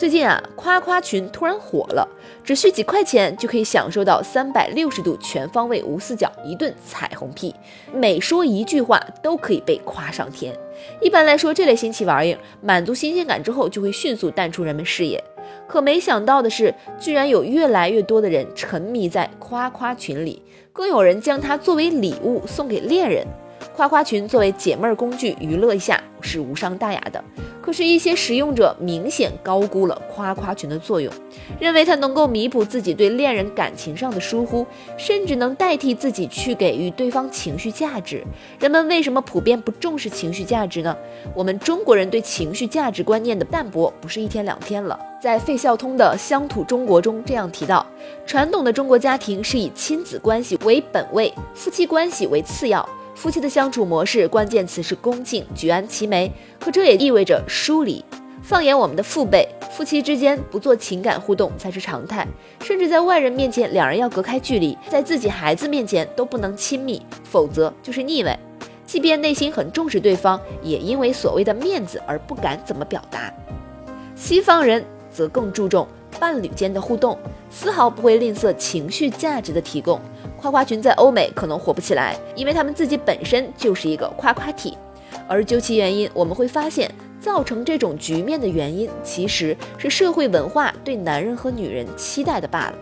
最近啊，夸夸群突然火了，只需几块钱就可以享受到三百六十度全方位无死角一顿彩虹屁，每说一句话都可以被夸上天。一般来说，这类新奇玩意儿满足新鲜感之后就会迅速淡出人们视野。可没想到的是，居然有越来越多的人沉迷在夸夸群里，更有人将它作为礼物送给恋人。夸夸群作为解闷工具，娱乐一下是无伤大雅的。可是，一些使用者明显高估了夸夸群的作用，认为它能够弥补自己对恋人感情上的疏忽，甚至能代替自己去给予对方情绪价值。人们为什么普遍不重视情绪价值呢？我们中国人对情绪价值观念的淡薄不是一天两天了。在费孝通的《乡土中国》中这样提到：传统的中国家庭是以亲子关系为本位，夫妻关系为次要。夫妻的相处模式，关键词是恭敬、举案齐眉，可这也意味着疏离。放眼我们的父辈，夫妻之间不做情感互动才是常态，甚至在外人面前，两人要隔开距离，在自己孩子面前都不能亲密，否则就是腻味。即便内心很重视对方，也因为所谓的面子而不敢怎么表达。西方人则更注重伴侣间的互动，丝毫不会吝啬情绪价值的提供。夸夸群在欧美可能火不起来，因为他们自己本身就是一个夸夸体。而究其原因，我们会发现，造成这种局面的原因，其实是社会文化对男人和女人期待的罢了。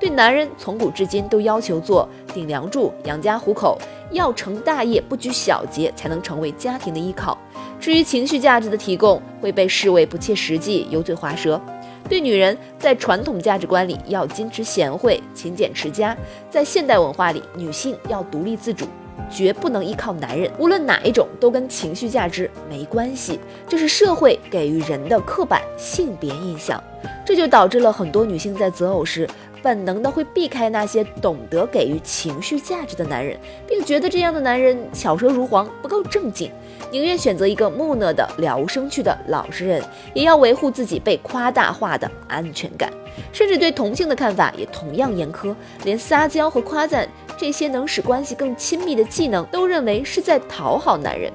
对男人从古至今都要求做顶梁柱、养家糊口，要成大业不拘小节，才能成为家庭的依靠。至于情绪价值的提供，会被视为不切实际、油嘴滑舌。对女人，在传统价值观里要矜持贤惠、勤俭持家；在现代文化里，女性要独立自主，绝不能依靠男人。无论哪一种，都跟情绪价值没关系。这是社会给予人的刻板性别印象，这就导致了很多女性在择偶时，本能的会避开那些懂得给予情绪价值的男人，并觉得这样的男人巧舌如簧，不够正经。宁愿选择一个木讷的、了无生趣的老实人，也要维护自己被夸大化的安全感。甚至对同性的看法也同样严苛，连撒娇和夸赞这些能使关系更亲密的技能，都认为是在讨好男人。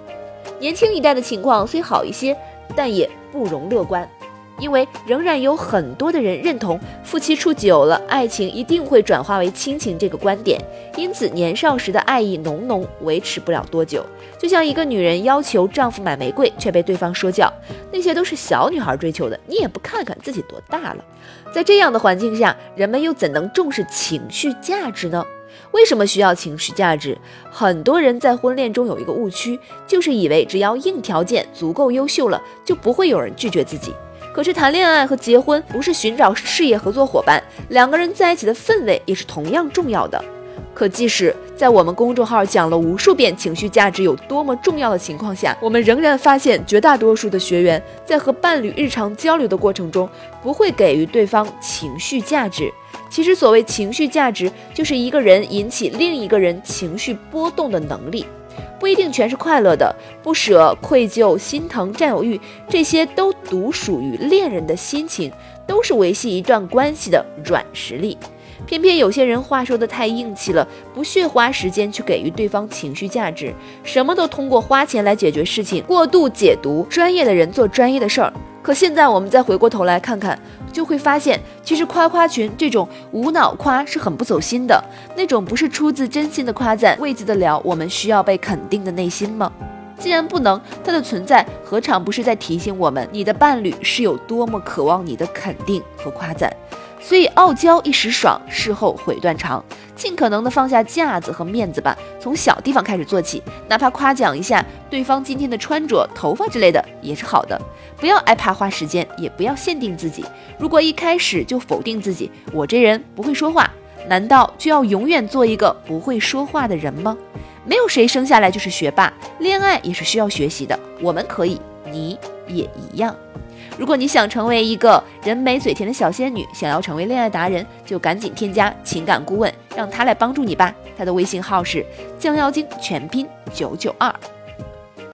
年轻一代的情况虽好一些，但也不容乐观。因为仍然有很多的人认同夫妻处久了，爱情一定会转化为亲情这个观点，因此年少时的爱意浓浓，维持不了多久。就像一个女人要求丈夫买玫瑰，却被对方说教，那些都是小女孩追求的，你也不看看自己多大了。在这样的环境下，人们又怎能重视情绪价值呢？为什么需要情绪价值？很多人在婚恋中有一个误区，就是以为只要硬条件足够优秀了，就不会有人拒绝自己。可是谈恋爱和结婚不是寻找事业合作伙伴，两个人在一起的氛围也是同样重要的。可即使在我们公众号讲了无数遍情绪价值有多么重要的情况下，我们仍然发现绝大多数的学员在和伴侣日常交流的过程中，不会给予对方情绪价值。其实所谓情绪价值，就是一个人引起另一个人情绪波动的能力。不一定全是快乐的，不舍、愧疚、心疼、占有欲，这些都独属于恋人的心情，都是维系一段关系的软实力。偏偏有些人话说的太硬气了，不屑花时间去给予对方情绪价值，什么都通过花钱来解决事情，过度解读专业的人做专业的事儿。可现在我们再回过头来看看。就会发现，其实夸夸群这种无脑夸是很不走心的，那种不是出自真心的夸赞，慰藉得了我们需要被肯定的内心吗？既然不能，它的存在何尝不是在提醒我们，你的伴侣是有多么渴望你的肯定和夸赞？所以，傲娇一时爽，事后悔断肠。尽可能的放下架子和面子吧，从小地方开始做起，哪怕夸奖一下对方今天的穿着、头发之类的也是好的。不要害怕花时间，也不要限定自己。如果一开始就否定自己，我这人不会说话，难道就要永远做一个不会说话的人吗？没有谁生下来就是学霸，恋爱也是需要学习的。我们可以，你也一样。如果你想成为一个人美嘴甜的小仙女，想要成为恋爱达人，就赶紧添加情感顾问，让他来帮助你吧。他的微信号是降妖精全拼九九二。